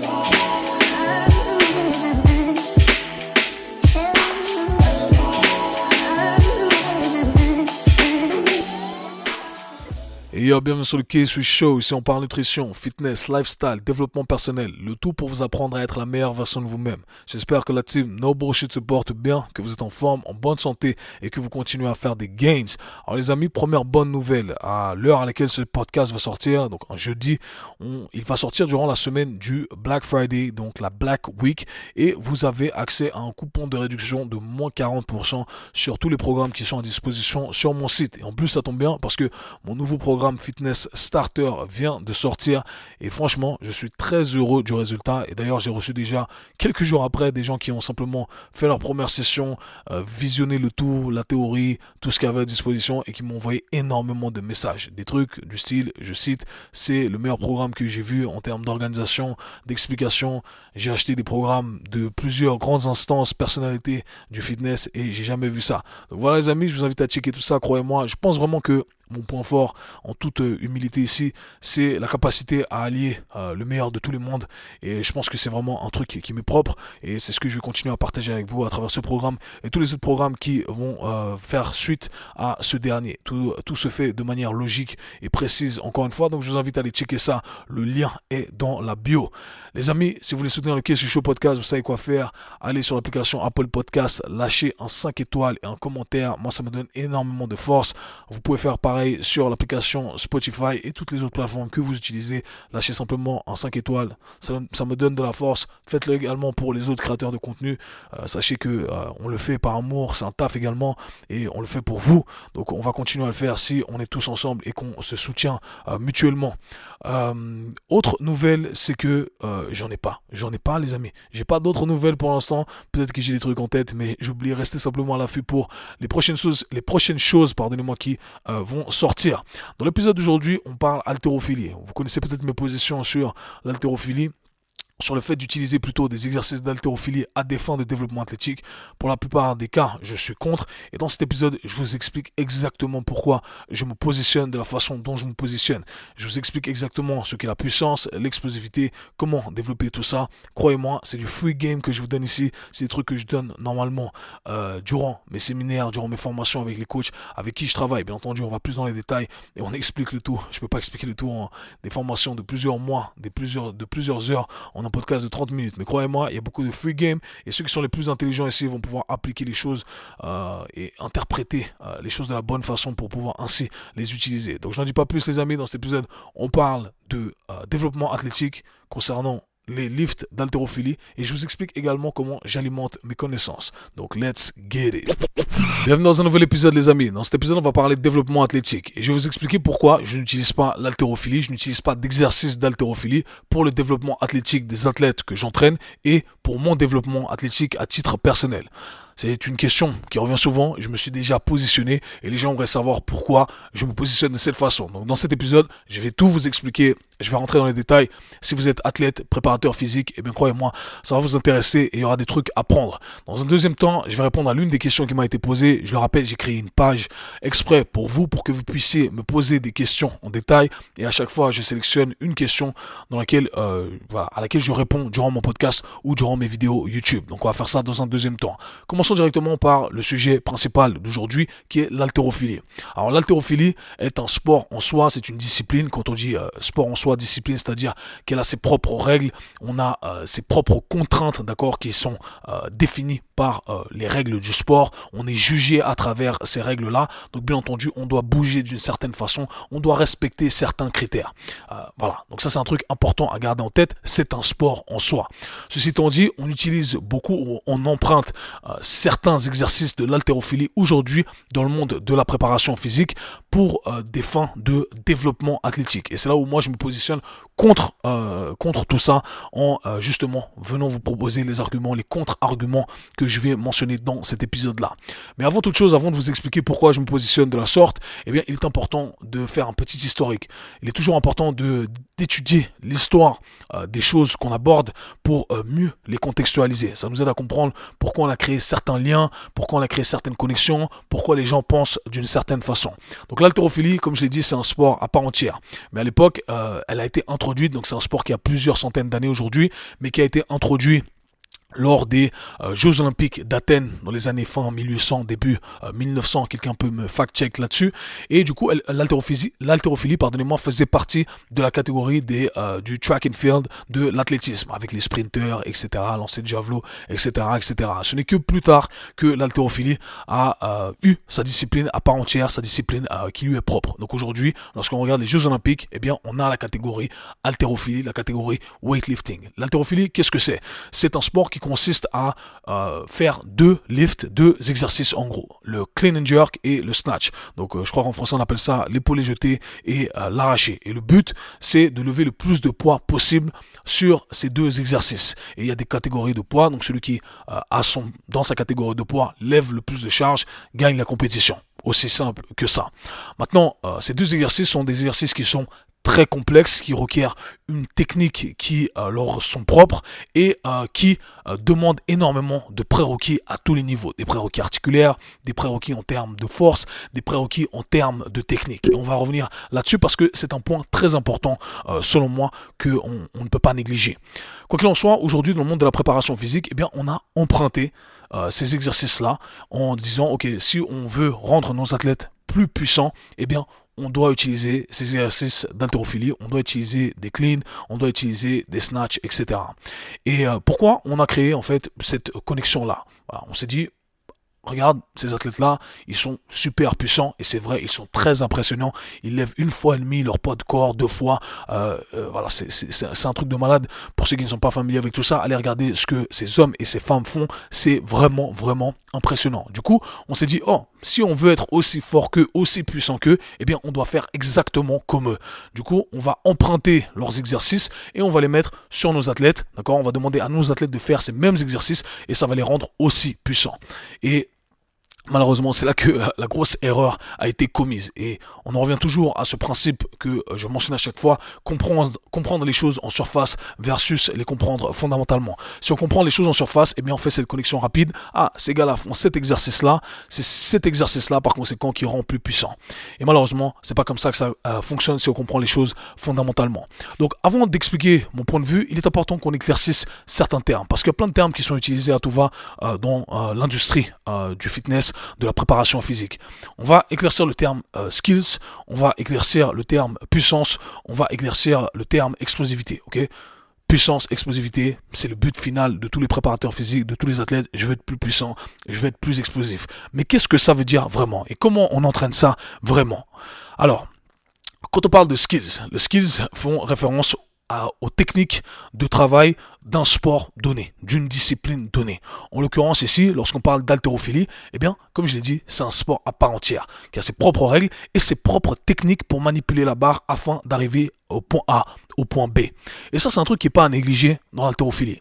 today. Bienvenue sur le K-Switch Show. Ici, on parle nutrition, fitness, lifestyle, développement personnel. Le tout pour vous apprendre à être la meilleure version de vous-même. J'espère que la team No Bullshit se porte bien, que vous êtes en forme, en bonne santé et que vous continuez à faire des gains. Alors, les amis, première bonne nouvelle. À l'heure à laquelle ce podcast va sortir, donc un jeudi, il va sortir durant la semaine du Black Friday, donc la Black Week. Et vous avez accès à un coupon de réduction de moins 40% sur tous les programmes qui sont à disposition sur mon site. Et en plus, ça tombe bien parce que mon nouveau programme Fitness Starter vient de sortir et franchement, je suis très heureux du résultat. Et d'ailleurs, j'ai reçu déjà quelques jours après des gens qui ont simplement fait leur première session, euh, visionné le tout, la théorie, tout ce qu'il y avait à disposition et qui m'ont envoyé énormément de messages. Des trucs du style, je cite, c'est le meilleur programme que j'ai vu en termes d'organisation, d'explication. J'ai acheté des programmes de plusieurs grandes instances, personnalités du fitness et j'ai jamais vu ça. Donc voilà les amis, je vous invite à checker tout ça, croyez-moi. Je pense vraiment que mon point fort, en toute euh, humilité ici, c'est la capacité à allier euh, le meilleur de tous les mondes. Et je pense que c'est vraiment un truc qui, m'est propre. Et c'est ce que je vais continuer à partager avec vous à travers ce programme et tous les autres programmes qui vont euh, faire suite à ce dernier. Tout, tout se fait de manière logique et précise, encore une fois. Donc je vous invite à aller checker ça. Le lien est dans la bio. Les amis, si vous voulez soutenir le Kessu Show Podcast, vous savez quoi faire. Allez sur l'application Apple Podcast, lâchez un 5 étoiles et un commentaire. Moi, ça me donne énormément de force. Vous pouvez faire sur l'application Spotify et toutes les autres plateformes que vous utilisez. Lâchez simplement en 5 étoiles. Ça, me donne de la force. Faites-le également pour les autres créateurs de contenu. Euh, sachez que euh, on le fait par amour, c'est un taf également et on le fait pour vous. Donc on va continuer à le faire si on est tous ensemble et qu'on se soutient euh, mutuellement. autre nouvelle, c'est que j'en ai pas. J'en ai pas les amis. J'ai pas d'autres nouvelles pour l'instant. Peut-être que j'ai des trucs en tête, mais j'oublie rester simplement à l'affût pour les prochaines choses, les prochaines choses, pardonnez-moi, qui vont sortir. Dans l'épisode d'aujourd'hui, on parle haltérophilie. Vous connaissez peut-être mes positions sur l'haltérophilie sur le fait d'utiliser plutôt des exercices d'haltérophilie à des fins de développement athlétique. Pour la plupart des cas, je suis contre. Et dans cet épisode, je vous explique exactement pourquoi je me positionne de la façon dont je me positionne. Je vous explique exactement ce qu'est la puissance, l'explosivité, comment développer tout ça. Croyez-moi, c'est du free game que je vous donne ici. C'est des trucs que je donne normalement euh, durant mes séminaires, durant mes formations avec les coachs avec qui je travaille. Bien entendu, on va plus dans les détails et on explique le tout. Je ne peux pas expliquer le tout en des formations de plusieurs mois, des plusieurs, de plusieurs heures un podcast de 30 minutes. Mais croyez-moi, il y a beaucoup de free game et ceux qui sont les plus intelligents ici vont pouvoir appliquer les choses euh, et interpréter euh, les choses de la bonne façon pour pouvoir ainsi les utiliser. Donc je n'en dis pas plus les amis, dans cet épisode on parle de euh, développement athlétique concernant les lifts d'haltérophilie et je vous explique également comment j'alimente mes connaissances. Donc let's get it. Bienvenue dans un nouvel épisode les amis. Dans cet épisode on va parler de développement athlétique et je vais vous expliquer pourquoi je n'utilise pas l'haltérophilie, je n'utilise pas d'exercice d'haltérophilie pour le développement athlétique des athlètes que j'entraîne et pour mon développement athlétique à titre personnel. C'est une question qui revient souvent. Je me suis déjà positionné et les gens voudraient savoir pourquoi je me positionne de cette façon. Donc dans cet épisode, je vais tout vous expliquer. Je vais rentrer dans les détails. Si vous êtes athlète, préparateur physique, eh bien croyez-moi, ça va vous intéresser et il y aura des trucs à prendre. Dans un deuxième temps, je vais répondre à l'une des questions qui m'a été posée. Je le rappelle, j'ai créé une page exprès pour vous, pour que vous puissiez me poser des questions en détail. Et à chaque fois, je sélectionne une question dans laquelle, euh, voilà, à laquelle je réponds durant mon podcast ou durant mes vidéos YouTube. Donc on va faire ça dans un deuxième temps. Comment directement par le sujet principal d'aujourd'hui qui est l'haltérophilie. Alors l'haltérophilie est un sport en soi, c'est une discipline. Quand on dit euh, sport en soi, discipline, c'est-à-dire qu'elle a ses propres règles, on a euh, ses propres contraintes, d'accord, qui sont euh, définies par les règles du sport. On est jugé à travers ces règles-là. Donc bien entendu, on doit bouger d'une certaine façon, on doit respecter certains critères. voilà. Donc ça c'est un truc important à garder en tête. C'est un sport en soi. Ceci étant dit, on utilise beaucoup, on emprunte certains exercices de l'haltérophilie aujourd'hui dans le monde de la préparation physique pour euh, des fins de développement athlétique. Et c'est là où moi je me positionne contre, euh, contre tout ça en euh, justement venant vous proposer les arguments, les contre-arguments que je vais mentionner dans cet épisode-là. Mais avant toute chose, avant de vous expliquer pourquoi je me positionne de la sorte, eh bien il est important de faire un petit historique. Il est toujours important de d'étudier l'histoire euh, des choses qu'on aborde pour mieux les contextualiser. Ça nous aide à comprendre pourquoi on a créé certains liens, pourquoi on a créé certaines connexions, pourquoi les gens pensent d'une certaine façon. Donc l'haltérophilie, comme je l'ai dit, c'est un sport à part entière. Mais à l'époque, elle a été introduite, donc c'est un sport qui a plusieurs centaines d'années aujourd'hui, mais qui a été introduit lors des euh, Jeux Olympiques d'Athènes dans les années fin 1800, début 1900, euh, quelqu'un peut me fact-check là-dessus. Et du coup, l'haltérophilie, pardonnez-moi, faisait partie de la catégorie euh, du track and field de l'athlétisme, avec les sprinters, etc., lancer de javelot, etc., etc. Ce n'est que plus tard que l'haltérophilie a eu sa discipline à part entière, sa discipline qui lui est propre. Donc aujourd'hui, lorsqu'on regarde les Jeux Olympiques, eh bien, on a la catégorie haltérophilie, la catégorie weightlifting. L'haltérophilie, qu'est-ce que c'est? C'est un sport qui consiste à euh, faire deux lifts, deux exercices en gros. Le clean and jerk et le snatch. Donc euh, je crois qu'en français on appelle ça l'épaule jetée et euh, l'arracher. Et le but c'est de lever le plus de poids possible sur ces deux exercices. Et il y a des catégories de poids. Donc celui qui a son dans sa catégorie de poids lève le plus de charge gagne la compétition aussi simple que ça. Maintenant, ces deux exercices sont des exercices qui sont très complexes qui requièrent une technique qui euh, leur sont propres et euh, qui euh, demandent énormément de prérequis à tous les niveaux. Des prérequis articulaires, des prérequis en termes de force, des prérequis en termes de technique. Et on va revenir là-dessus parce que c'est un point très important selon moi qu'on on ne peut pas négliger. Quoi qu'il en soit, aujourd'hui dans le monde de la préparation physique, eh bien, on a emprunté ces exercices-là en disant, ok, si on veut rendre nos athlètes plus puissants, eh bien, on doit utiliser ces exercices d'haltérophilie, on doit utiliser des cleans, on doit utiliser des snatch, etc. Et euh, pourquoi on a créé en fait cette connexion là On s'est dit, regarde ces athlètes-là, ils sont super puissants et c'est vrai, ils sont très impressionnants. Ils lèvent une fois et demie leur poids de corps, deux fois. Euh, euh, voilà, c'est un truc de malade. Pour ceux qui ne sont pas familiers avec tout ça, allez regarder ce que ces hommes et ces femmes font. C'est vraiment, vraiment impressionnant. Du coup, on s'est dit, oh, si on veut être aussi fort qu'eux, aussi puissant qu'eux, eh bien, on doit faire exactement comme eux. Du coup, on va emprunter leurs exercices et on va les mettre sur nos athlètes. D'accord? On va demander à nos athlètes de faire ces mêmes exercices et ça va les rendre aussi puissants. Et Malheureusement, c'est là que euh, la grosse erreur a été commise. Et on en revient toujours à ce principe que euh, je mentionne à chaque fois, comprendre, les choses en surface versus les comprendre fondamentalement. Si on comprend les choses en surface, eh bien on fait cette connexion rapide. Ah, ces gars-là font cet exercice-là, c'est cet exercice-là par conséquent qui rend plus puissant. Et malheureusement, c'est pas comme ça que ça euh, fonctionne si on comprend les choses fondamentalement. Donc avant d'expliquer mon point de vue, il est important qu'on éclaircisse certains termes. Parce qu'il y a plein de termes qui sont utilisés à tout va dans l'industrie du fitness de la préparation physique. On va éclaircir le terme euh, skills, on va éclaircir le terme puissance, on va éclaircir le terme explosivité, ok? Puissance, explosivité, c'est le but final de tous les préparateurs physiques, de tous les athlètes. Je veux être plus puissant, je veux être plus explosif. Mais qu'est-ce que ça veut dire vraiment? Et comment on entraîne ça vraiment? Alors, quand on parle de skills, les skills font référence aux techniques de travail d'un sport donné, d'une discipline donnée. En l'occurrence ici, lorsqu'on parle d'haltérophilie, eh bien, comme je l'ai dit, c'est un sport à part entière, qui a ses propres règles et ses propres techniques pour manipuler la barre afin d'arriver au point A, au point B. Et ça, c'est un truc qui n'est pas à négliger dans l'haltérophilie.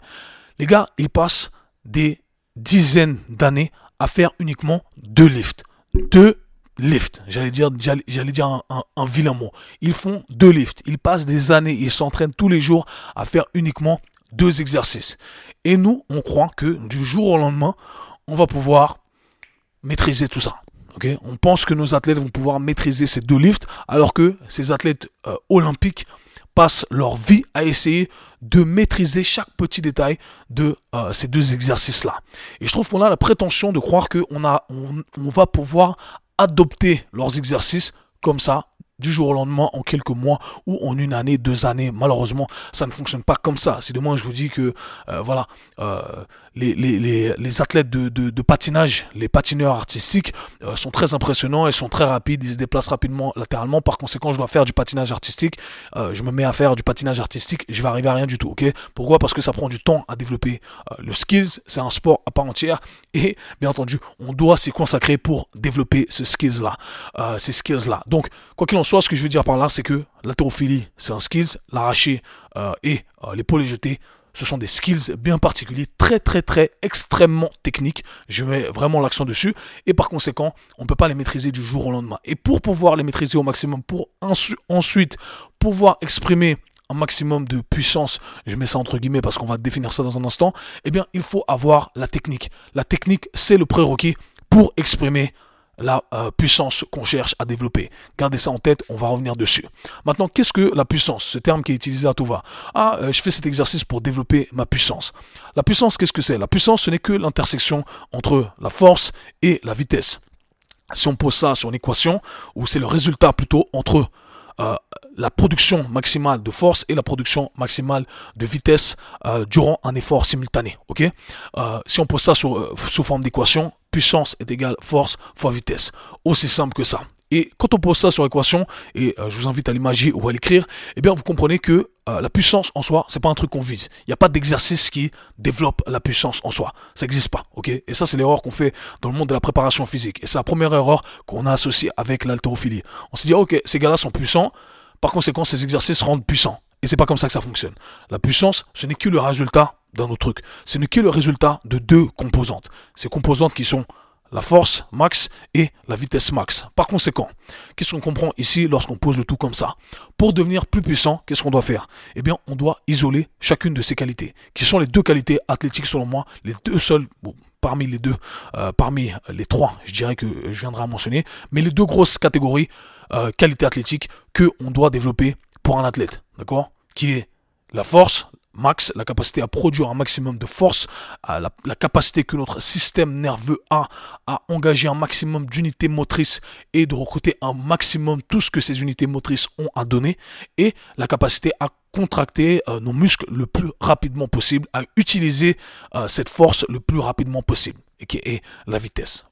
Les gars, ils passent des dizaines d'années à faire uniquement deux lifts. Deux lift. J'allais dire, j'allais dire un, vilain mot. Ils font deux lifts. Ils passent des années, ils s'entraînent tous les jours à faire uniquement deux exercices. Et nous, on croit que du jour au lendemain, on va pouvoir maîtriser tout ça. On pense que nos athlètes vont pouvoir maîtriser ces deux lifts, alors que ces athlètes euh, olympiques passent leur vie à essayer de maîtriser chaque petit détail de euh, ces deux exercices-là. Et je trouve qu'on a la prétention de croire qu'on on, on va pouvoir adopter leurs exercices comme ça du jour au lendemain, en quelques mois ou en une année, deux années. Malheureusement, ça ne fonctionne pas comme ça. Si demain je vous dis que, euh, voilà, euh, les, les, les, les, athlètes de, de, patinage, les patineurs artistiques euh, sont très impressionnants, ils sont très rapides, ils se déplacent rapidement latéralement. Par conséquent, je dois faire du patinage artistique. je me mets à faire du patinage artistique, je vais arriver à rien du tout. Pourquoi? Parce que ça prend du temps à développer. le skills, c'est un sport à part entière et bien entendu, on doit s'y consacrer pour développer ce skills là, ces skills là. Donc, quoi qu'il en soit, ce que je veux dire par là, c'est que l'haltérophilie, c'est un skills, l'arracher euh, et euh, l'épaule jetée, ce sont des skills bien particuliers, très très très extrêmement techniques. Je mets vraiment l'accent dessus. Et par conséquent, on ne peut pas les maîtriser du jour au lendemain. Et pour pouvoir les maîtriser au maximum, pour ensuite pouvoir exprimer un maximum de puissance, je mets ça entre guillemets parce qu'on va définir ça dans un instant, eh bien, il faut avoir la technique. La technique, c'est le prérequis pour exprimer la euh, puissance qu'on cherche à développer. Gardez ça en tête, on va revenir dessus. Maintenant, qu'est-ce que la puissance? Ce terme qui est utilisé à tout va. Ah, euh, je fais cet exercice pour développer ma puissance. La puissance, qu'est-ce que c'est? La puissance, ce n'est que l'intersection entre la force et la vitesse. Si on pose ça sur une équation, ou c'est le résultat plutôt entre euh, la production maximale de force et la production maximale de vitesse durant un effort simultané. Si on pose ça sous forme d'équation, puissance est égale force fois vitesse. Aussi simple que ça. Et quand on pose ça sur l'équation, et euh, je vous invite à l'imaginer ou à l'écrire, eh bien vous comprenez que euh, la puissance en soi, c'est pas un truc qu'on vise. Il n'y a pas d'exercice qui développe la puissance en soi. Ça n'existe pas, Et ça, c'est l'erreur qu'on fait dans le monde de la préparation physique. Et c'est la première erreur qu'on a associée avec l'haltérophilie. On se dit, ok, ces gars-là sont puissants, par conséquent, ces exercices rendent puissants. Et c'est pas comme ça que ça fonctionne. La puissance, ce n'est que le résultat dans nos trucs. Ce n'est que le résultat de deux composantes. Ces composantes qui sont la force max et la vitesse max. Par conséquent, qu'est-ce qu'on comprend ici lorsqu'on pose le tout comme ça? Pour devenir plus puissant, qu'est-ce qu'on doit faire? Eh bien, on doit isoler chacune de ces qualités, qui sont les deux qualités athlétiques selon moi, les deux seules, parmi les deux, euh, parmi les trois, je dirais que je viendrai à mentionner, mais les deux grosses catégories euh, qualités athlétiques que on doit développer pour un athlète, d'accord? Qui est la force, max, la capacité à produire un maximum de force, la, la, capacité que notre système nerveux a à engager un maximum d'unités motrices et de recruter un maximum tout ce que ces unités motrices ont à donner, et la capacité à contracter euh, nos muscles le plus rapidement possible, à utiliser euh, cette force le plus rapidement possible, et qui est la vitesse.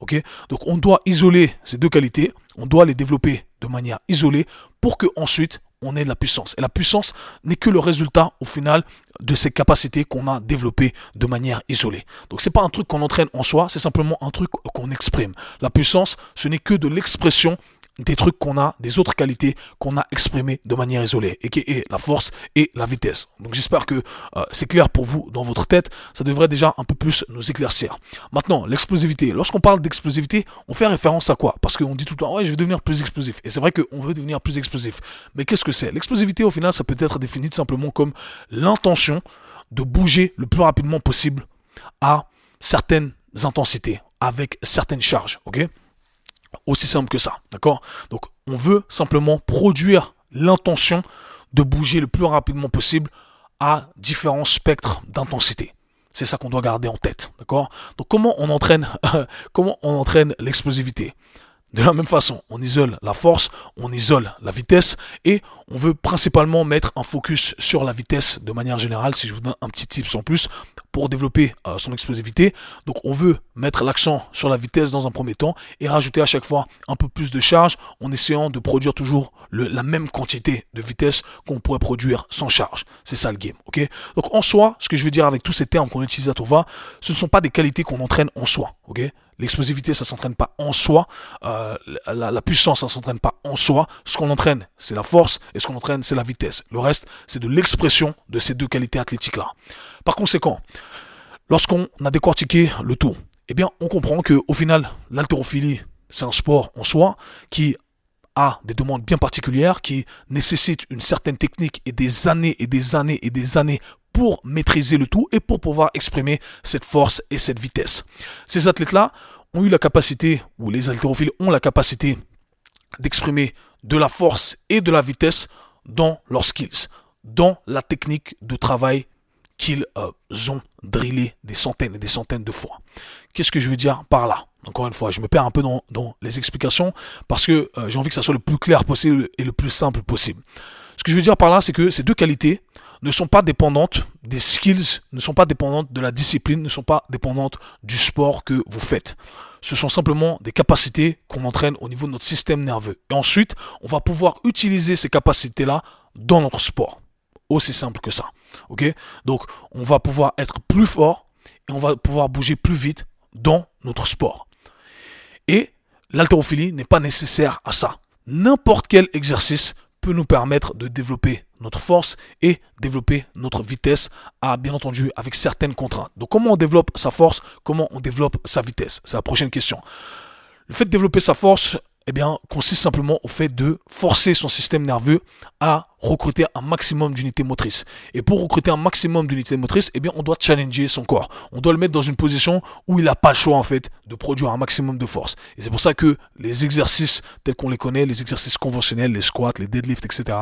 Donc on doit isoler ces deux qualités, on doit les développer de manière isolée pour que ensuite on ait de la puissance. Et la puissance n'est que le résultat, au final, de ces capacités qu'on a développées de manière isolée. Donc c'est pas un truc qu'on entraîne en soi, c'est simplement un truc qu'on exprime. La puissance, ce n'est que de l'expression des trucs qu'on a, des autres qualités qu'on a exprimées de manière isolée, et qui est la force et la vitesse. Donc j'espère que euh, c'est clair pour vous dans votre tête, ça devrait déjà un peu plus nous éclaircir. Maintenant, l'explosivité. Lorsqu'on parle d'explosivité, on fait référence à quoi? Parce qu'on dit tout le temps, ouais, je vais devenir plus explosif. Et c'est vrai qu'on veut devenir plus explosif. Mais qu'est-ce que c'est? L'explosivité, au final, ça peut être défini simplement comme l'intention de bouger le plus rapidement possible à certaines intensités, avec certaines charges, ok? Aussi simple que ça, d'accord? Donc on veut simplement produire l'intention de bouger le plus rapidement possible à différents spectres d'intensité. C'est ça qu'on doit garder en tête, d'accord? Donc comment on entraîne comment on entraîne l'explosivité? De la même façon, on isole la force, on isole la vitesse et on veut principalement mettre un focus sur la vitesse de manière générale. Si je vous donne un petit tip en plus pour développer euh, son explosivité, donc on veut mettre l'accent sur la vitesse dans un premier temps et rajouter à chaque fois un peu plus de charge en essayant de produire toujours la même quantité de vitesse qu'on pourrait produire sans charge. C'est ça le game, ok? Donc en soi, ce que je veux dire avec tous ces termes qu'on utilise à tout va, ce ne sont pas des qualités qu'on entraîne en soi, ok? L'explosivité, ça s'entraîne pas en soi. Euh, la, puissance, ça s'entraîne pas en soi. Ce qu'on entraîne, c'est la force, et ce qu'on entraîne, c'est la vitesse. Le reste, c'est de l'expression de ces deux qualités athlétiques-là. Par conséquent, lorsqu'on a décortiqué le tout, eh bien, on comprend que au final, l'haltérophilie, c'est un sport en soi qui a des demandes bien particulières, qui nécessitent une certaine technique et des années et des années et des années pour maîtriser le tout et pour pouvoir exprimer cette force et cette vitesse. Ces athlètes-là ont eu la capacité, ou les haltérophiles ont la capacité d'exprimer de la force et de la vitesse dans leurs skills, dans la technique de travail qu'ils euh, ont drillé des centaines et des centaines de fois. Qu'est-ce que je veux dire par là? Encore une fois, je me perds un peu dans, les explications parce que euh, j'ai envie que ça soit le plus clair possible et le plus simple possible. Ce que je veux dire par là, c'est que ces deux qualités ne sont pas dépendantes des skills, ne sont pas dépendantes de la discipline, ne sont pas dépendantes du sport que vous faites. Ce sont simplement des capacités qu'on entraîne au niveau de notre système nerveux. Et ensuite, on va pouvoir utiliser ces capacités-là dans notre sport. Aussi simple que ça. Ok? Donc, on va pouvoir être plus fort et on va pouvoir bouger plus vite dans notre sport. Et l'haltérophilie n'est pas nécessaire à ça. N'importe quel exercice peut nous permettre de développer notre force et développer notre vitesse, à, bien entendu, avec certaines contraintes. Donc, comment on développe sa force? Comment on développe sa vitesse? C'est la prochaine question. Le fait de développer sa force, eh bien, consiste simplement au fait de forcer son système nerveux à recruter un maximum d'unités motrices. Et pour recruter un maximum d'unités motrices, eh bien, on doit challenger son corps. On doit le mettre dans une position où il n'a pas le choix, en fait, de produire un maximum de force. Et c'est pour ça que les exercices tels qu'on les connaît, les exercices conventionnels, les squats, les deadlifts, etc.,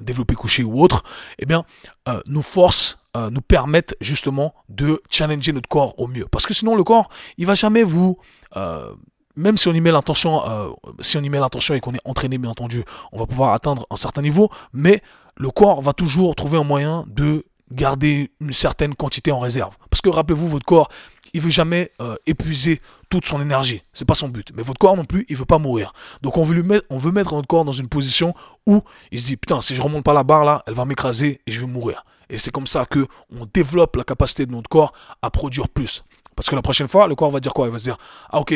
développés couché ou autres, eh bien, euh, nous forcent euh, nous permettent justement de challenger notre corps au mieux. Parce que sinon, le corps, il va jamais vous, euh, même si on y met l'intention, euh, si on y met l'intention et qu'on est entraîné, bien entendu, on va pouvoir atteindre un certain niveau, mais le corps va toujours trouver un moyen de garder une certaine quantité en réserve. Parce que rappelez-vous, votre corps, il veut jamais euh, épuiser toute son énergie. C'est pas son but. Mais votre corps non plus, il veut pas mourir. Donc on veut, lui mettre, on veut mettre notre corps dans une position où il se dit putain, si je remonte pas la barre là, elle va m'écraser et je vais mourir. Et c'est comme ça que on développe la capacité de notre corps à produire plus. Parce que la prochaine fois, le corps va dire quoi? Il va se dire ah ok,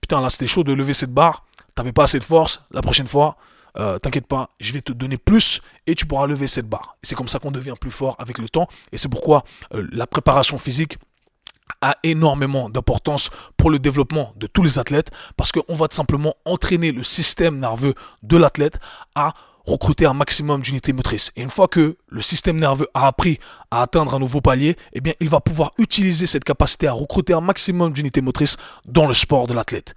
putain, là c'était chaud de lever cette barre, t'avais pas assez de force, la prochaine fois, euh, t'inquiète pas, je vais te donner plus et tu pourras lever cette barre. C'est comme ça qu'on devient plus fort avec le temps. Et c'est pourquoi euh, la préparation physique a énormément d'importance pour le développement de tous les athlètes parce qu'on va tout simplement entraîner le système nerveux de l'athlète à recruter un maximum d'unités motrices. Et une fois que le système nerveux a appris à atteindre un nouveau palier, eh bien, il va pouvoir utiliser cette capacité à recruter un maximum d'unités motrices dans le sport de l'athlète.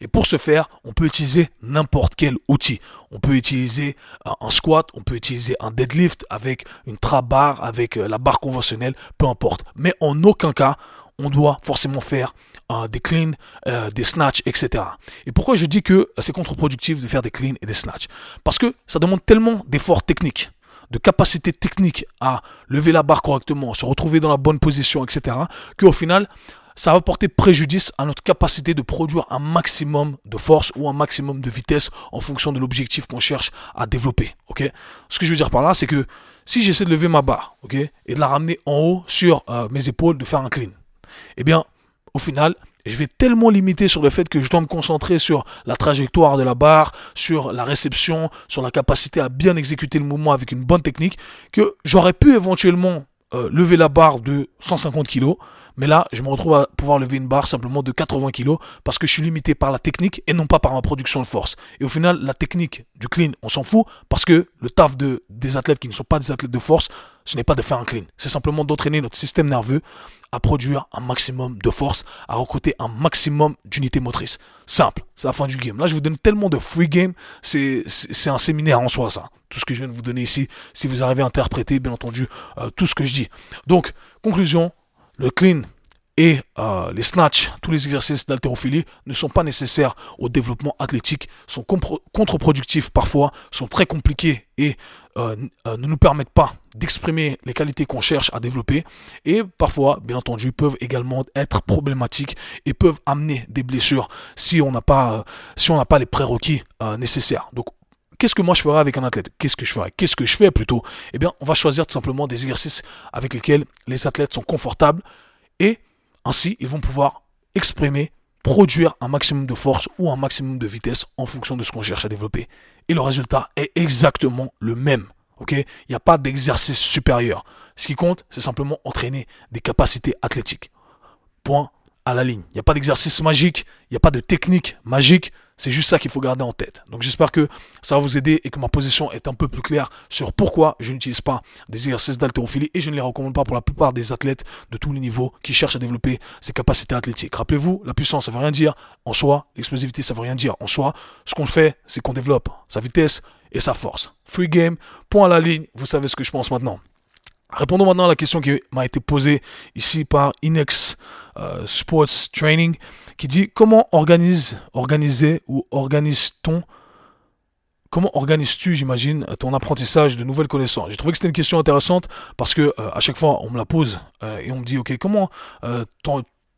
Et pour ce faire, on peut utiliser n'importe quel outil. On peut utiliser un squat, on peut utiliser un deadlift avec une trap bar, avec euh, la barre conventionnelle, peu importe. Mais en aucun cas, on doit forcément faire euh, des cleans, euh, des snatchs, etc. Et pourquoi je dis que c'est contre-productif de faire des cleans et des snatchs Parce que ça demande tellement d'efforts techniques de capacité technique à lever la barre correctement, se retrouver dans la bonne position, etc., qu'au final, ça va porter préjudice à notre capacité de produire un maximum de force ou un maximum de vitesse en fonction de l'objectif qu'on cherche à développer. Ce que je veux dire par là, c'est que si j'essaie de lever ma barre, ok, et de la ramener en haut sur euh, mes épaules, de faire un clean, eh bien, au final, je vais tellement limiter sur le fait que je dois me concentrer sur la trajectoire de la barre, sur la réception, sur la capacité à bien exécuter le mouvement avec une bonne technique, que j'aurais pu éventuellement euh, lever la barre de 150 kg, mais là, je me retrouve à pouvoir lever une barre simplement de 80 kg parce que je suis limité par la technique et non pas par ma production de force. Et au final, la technique du clean, on s'en fout parce que le taf de, des athlètes qui ne sont pas des athlètes de force, ce n'est pas de faire un clean. C'est simplement d'entraîner notre système nerveux à produire un maximum de force, à recruter un maximum d'unités motrices. Simple, c'est la fin du game. Là, je vous donne tellement de free game, c'est un séminaire en soi, ça. Tout ce que je viens de vous donner ici, si vous arrivez à interpréter, bien entendu, euh, tout ce que je dis. Donc, conclusion, le clean et euh, les snatchs, tous les exercices d'haltérophilie ne sont pas nécessaires au développement athlétique, sont contre-productifs parfois, sont très compliqués et euh, euh, ne nous permettent pas d'exprimer les qualités qu'on cherche à développer et parfois, bien entendu, peuvent également être problématiques et peuvent amener des blessures si on n'a pas, si on n'a pas les prérequis nécessaires. Donc Qu'est-ce que moi je ferais avec un athlète? Qu'est-ce que je ferais? Qu'est-ce que je fais plutôt? Eh bien, on va choisir tout simplement des exercices avec lesquels les athlètes sont confortables et ainsi ils vont pouvoir exprimer, produire un maximum de force ou un maximum de vitesse en fonction de ce qu'on cherche à développer. Et le résultat est exactement le même. Il n'y a pas d'exercice supérieur. Ce qui compte, c'est simplement entraîner des capacités athlétiques. Point à la ligne. Il n'y a pas d'exercice magique, il n'y a pas de technique magique. C'est juste ça qu'il faut garder en tête. Donc j'espère que ça va vous aider et que ma position est un peu plus claire sur pourquoi je n'utilise pas des exercices d'haltérophilie et je ne les recommande pas pour la plupart des athlètes de tous les niveaux qui cherchent à développer ces capacités athlétiques. Rappelez-vous, la puissance, ça ne veut rien dire en soi, l'explosivité, ça ne veut rien dire en soi. Ce qu'on fait, c'est qu'on développe sa vitesse et sa force. Free game, point à la ligne, vous savez ce que je pense maintenant. Répondons maintenant à la question qui m'a été posée ici par Inex euh, Sports Training qui dit comment organise, organiser ou organise-t-on Comment organises-tu, j'imagine, ton apprentissage de nouvelles connaissances? J'ai trouvé que c'était une question intéressante parce que euh, à chaque fois on me la pose euh, et on me dit ok comment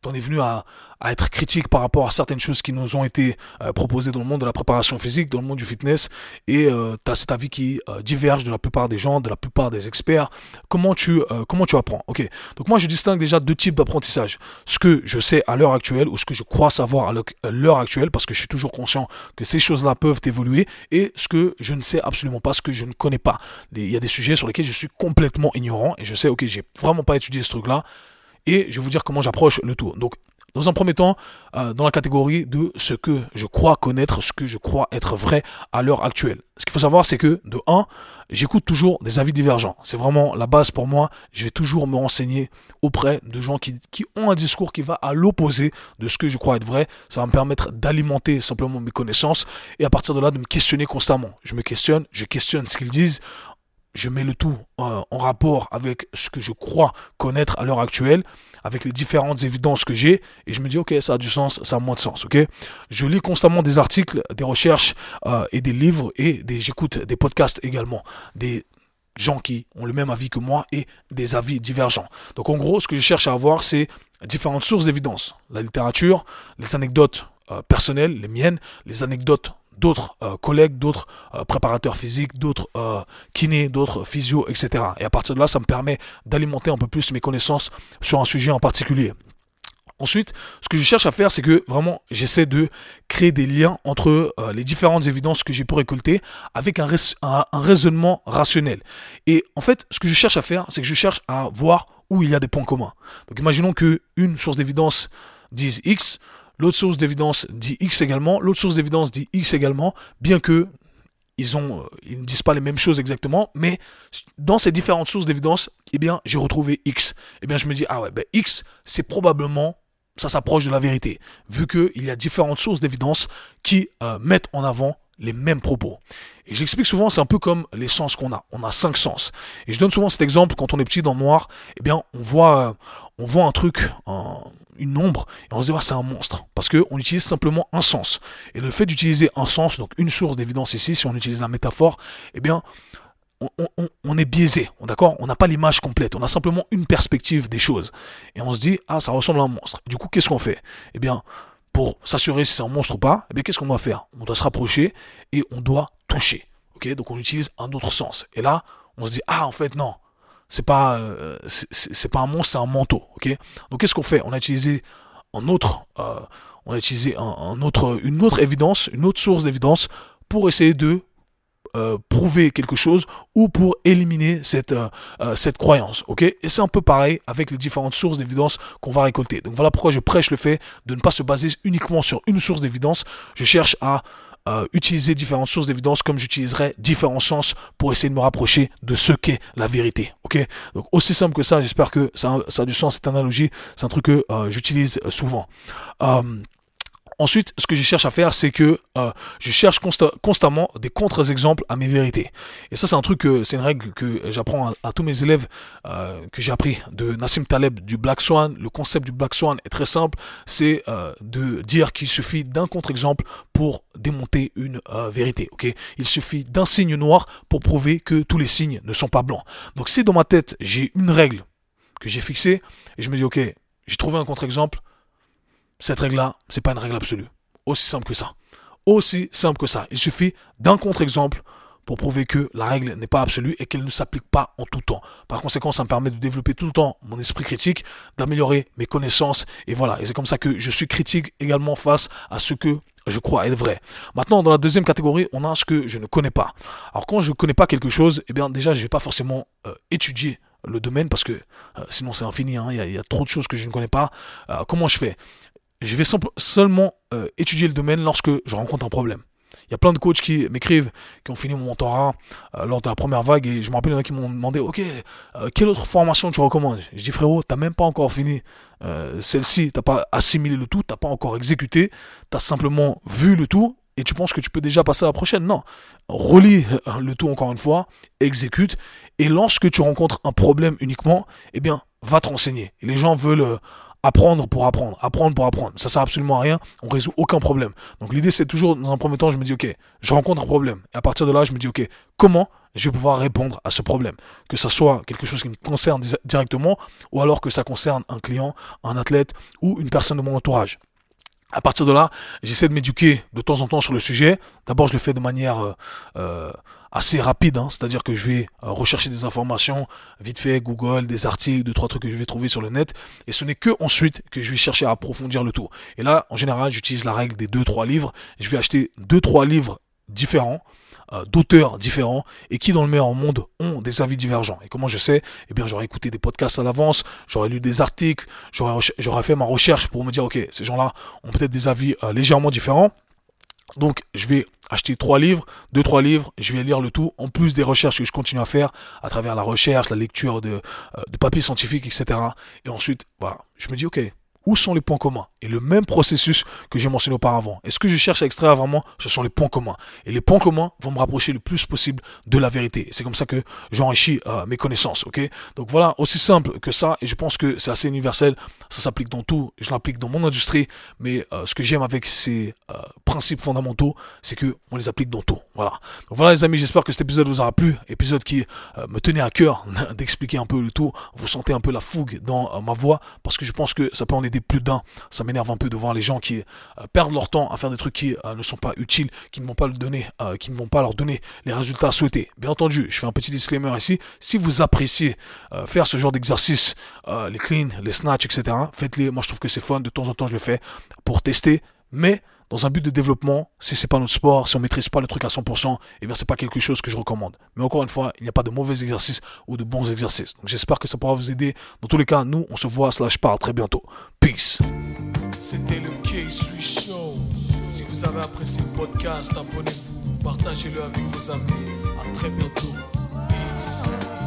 on est venu à, être critique par rapport à certaines choses qui nous ont été euh, proposées dans le monde de la préparation physique, dans le monde du fitness, et euh, tu as cet avis qui euh, diverge de la plupart des gens, de la plupart des experts. Comment tu, comment tu apprends? Ok. Donc moi je distingue déjà deux types d'apprentissage. Ce que je sais à l'heure actuelle, ou ce que je crois savoir à l'heure actuelle, parce que je suis toujours conscient que ces choses-là peuvent évoluer, et ce que je ne sais absolument pas, ce que je ne connais pas. Il y a des sujets sur lesquels je suis complètement ignorant, et je sais, ok, j'ai vraiment pas étudié ce truc-là et je vais vous dire comment j'approche le tour. Donc, Dans un premier temps, euh, dans la catégorie de ce que je crois connaître, ce que je crois être vrai à l'heure actuelle. Ce qu'il faut savoir, c'est que, de 1, j'écoute toujours des avis divergents. C'est vraiment la base pour moi. Je vais toujours me renseigner auprès de gens qui, qui ont un discours qui va à l'opposé de ce que je crois être vrai. Ça va me permettre d'alimenter simplement mes connaissances et à partir de là de me questionner constamment. Je me questionne, je questionne ce qu'ils disent je mets le tout euh, en rapport avec ce que je crois connaître à l'heure actuelle, avec les différentes évidences que j'ai, et je me dis, ok, ça a du sens, ça a moins de sens, ok? Je lis constamment des articles, des recherches euh, et des livres, et j'écoute des podcasts également, des gens qui ont le même avis que moi et des avis divergents. Donc en gros, ce que je cherche à avoir, c'est différentes sources d'évidence. La littérature, les anecdotes euh, personnelles, les miennes, les anecdotes d'autres euh, collègues, d'autres euh, préparateurs physiques, d'autres euh, kinés, d'autres physio, etc. Et à partir de là, ça me permet d'alimenter un peu plus mes connaissances sur un sujet en particulier. Ensuite, ce que je cherche à faire, c'est que vraiment, j'essaie de créer des liens entre les différentes évidences que j'ai pu récolter avec un, un, raisonnement rationnel. Et en fait, ce que je cherche à faire, c'est que je cherche à voir où il y a des points communs. Donc imaginons qu'une source d'évidence dise X, L'autre source d'évidence dit X également. L'autre source d'évidence dit X également, bien que euh, ils ne disent pas les mêmes choses exactement, mais dans ces différentes sources d'évidence, eh bien, j'ai retrouvé X. Eh bien, je me dis, ah ouais, ben X, c'est probablement, ça s'approche de la vérité, vu qu'il y a différentes sources d'évidence qui euh, mettent en avant les mêmes propos. Et j'explique souvent, c'est un peu comme les sens qu'on a. On a cinq sens. Et je donne souvent cet exemple quand on est petit dans le noir, eh bien, on voit, on voit un truc, une ombre, et on se dit, ah, c'est un monstre. Parce qu'on utilise simplement un sens. Et le fait d'utiliser un sens, donc une source d'évidence ici, si on utilise la métaphore, eh bien, on, est biaisé, d'accord? On n'a pas l'image complète, on a simplement une perspective des choses. Et on se dit, ah, ça ressemble à un monstre. Du coup, qu'est-ce qu'on fait? Eh bien, s'assurer si c'est un monstre ou pas, eh bien, qu'est-ce qu'on doit faire? On doit se rapprocher et on doit toucher. ok? Donc, on utilise un autre sens. Et là, on se dit, ah, en fait, non, c'est pas euh, c'est pas un monstre, c'est un manteau, ok? Donc qu'est-ce qu'on fait? On a utilisé un autre euh, on a utilisé un, autre une autre évidence, une autre source d'évidence pour essayer de euh, prouver quelque chose ou pour éliminer cette, cette croyance. ok? Et c'est un peu pareil avec les différentes sources d'évidence qu'on va récolter. Donc voilà pourquoi je prêche le fait de ne pas se baser uniquement sur une source d'évidence. Je cherche à utiliser différentes sources d'évidence comme j'utiliserai différents sens pour essayer de me rapprocher de ce qu'est la vérité. Ok? Donc aussi simple que ça, j'espère que ça, ça, a du sens cette analogie. C'est un truc que euh, j'utilise souvent. Euh, Ensuite, ce que je cherche à faire, c'est que euh, je cherche constamment des contre-exemples à mes vérités. Et ça, c'est un truc, c'est une règle que j'apprends à, tous mes élèves euh, que j'ai appris de Nassim Taleb du Black Swan. Le concept du Black Swan est très simple, c'est euh, de dire qu'il suffit d'un contre-exemple pour démonter une vérité. Ok? Il suffit d'un signe noir pour prouver que tous les signes ne sont pas blancs. Donc, si dans ma tête j'ai une règle que j'ai fixée et je me dis ok, j'ai trouvé un contre-exemple cette règle-là, c'est pas une règle absolue. Aussi simple que ça. Aussi simple que ça. Il suffit d'un contre-exemple pour prouver que la règle n'est pas absolue et qu'elle ne s'applique pas en tout temps. Par conséquent, ça me permet de développer tout le temps mon esprit critique, d'améliorer mes connaissances et voilà. Et c'est comme ça que je suis critique également face à ce que je crois être vrai. Maintenant, dans la deuxième catégorie, on a ce que je ne connais pas. Alors quand je ne connais pas quelque chose, eh bien déjà, je ne vais pas forcément euh, étudier le domaine parce que euh, sinon c'est infini, hein. il y, a trop de choses que je ne connais pas. Euh, comment je fais? Je vais seulement euh, étudier le domaine lorsque je rencontre un problème. Il y a plein de coachs qui m'écrivent, qui ont fini mon mentorat euh, lors de la première vague, et je me rappelle, il y en a qui m'ont demandé, ok, euh, quelle autre formation tu recommandes? Je dis, frérot, t'as même pas encore fini celle-ci, t'as pas assimilé le tout, t'as pas encore exécuté, t'as simplement vu le tout, et tu penses que tu peux déjà passer à la prochaine. Non, relis le tout encore une fois, exécute, et lorsque tu rencontres un problème uniquement, eh bien, va te renseigner. Les gens veulent apprendre pour apprendre, apprendre pour apprendre. Ça sert absolument à rien, on résout aucun problème. Donc l'idée c'est toujours, dans un premier temps, je me dis, ok, je rencontre un problème. Et à partir de là, je me dis, ok, comment je vais pouvoir répondre à ce problème? Que ça soit quelque chose qui me concerne directement, ou alors que ça concerne un client, un athlète ou une personne de mon entourage. À partir de là, j'essaie de m'éduquer de temps en temps sur le sujet. D'abord, je le fais de manière euh, euh, assez rapide, hein. c'est-à-dire que je vais euh, rechercher des informations vite fait, Google, des articles, deux trois trucs que je vais trouver sur le net, et ce n'est que ensuite que je vais chercher à approfondir le tout. Et là, en général, j'utilise la règle des deux trois livres. Je vais acheter deux trois livres différents, euh, d'auteurs différents et qui dans le meilleur monde ont des avis divergents. Et comment je sais? Eh bien j'aurais écouté des podcasts à l'avance, j'aurais lu des articles, j'aurais fait ma recherche pour me dire ok ces gens-là ont peut-être des avis euh, légèrement différents. Donc, je vais acheter trois livres, deux, trois livres, je vais lire le tout, en plus des recherches que je continue à faire à travers la recherche, la lecture de, euh, papiers scientifiques, etc. Et ensuite, voilà, je me dis, ok, où sont les points communs? Et le même processus que j'ai mentionné auparavant. Et ce que je cherche à extraire vraiment, ce sont les points communs. Et les points communs vont me rapprocher le plus possible de la vérité. C'est comme ça que j'enrichis euh, mes connaissances, ok? Donc voilà, aussi simple que ça, et je pense que c'est assez universel. Ça s'applique dans tout, je l'applique dans mon industrie, mais euh, ce que j'aime avec ces euh, principes fondamentaux, c'est que on les applique dans tout. Voilà. Donc voilà les amis, j'espère que cet épisode vous aura plu. Épisode qui me tenait à cœur d'expliquer un peu le tout. Vous sentez un peu la fougue dans ma voix, parce que je pense que ça peut en aider plus d'un. Ça m'énerve un peu de voir les gens qui euh, perdent leur temps à faire des trucs qui euh, ne sont pas utiles, qui ne vont pas le donner, euh, qui ne vont pas leur donner les résultats souhaités. Bien entendu, je fais un petit disclaimer ici. Si vous appréciez faire ce genre d'exercice, les cleans, les snatch, etc., faites-les. Moi, je trouve que c'est fun. De temps en temps, je le fais pour tester. Mais dans un but de développement, si c'est pas notre sport, si on maîtrise pas le truc à 100%, eh bien c'est pas quelque chose que je recommande. Mais encore une fois, il n'y a pas de mauvais exercices ou de bons exercices. Donc j'espère que ça pourra vous aider. Dans tous les cas, nous, on se voit slash parle très bientôt. Peace. C'était le K-Swiss Show. Si vous avez apprécié le podcast, abonnez-vous, partagez-le avec vos amis. À très bientôt. Peace.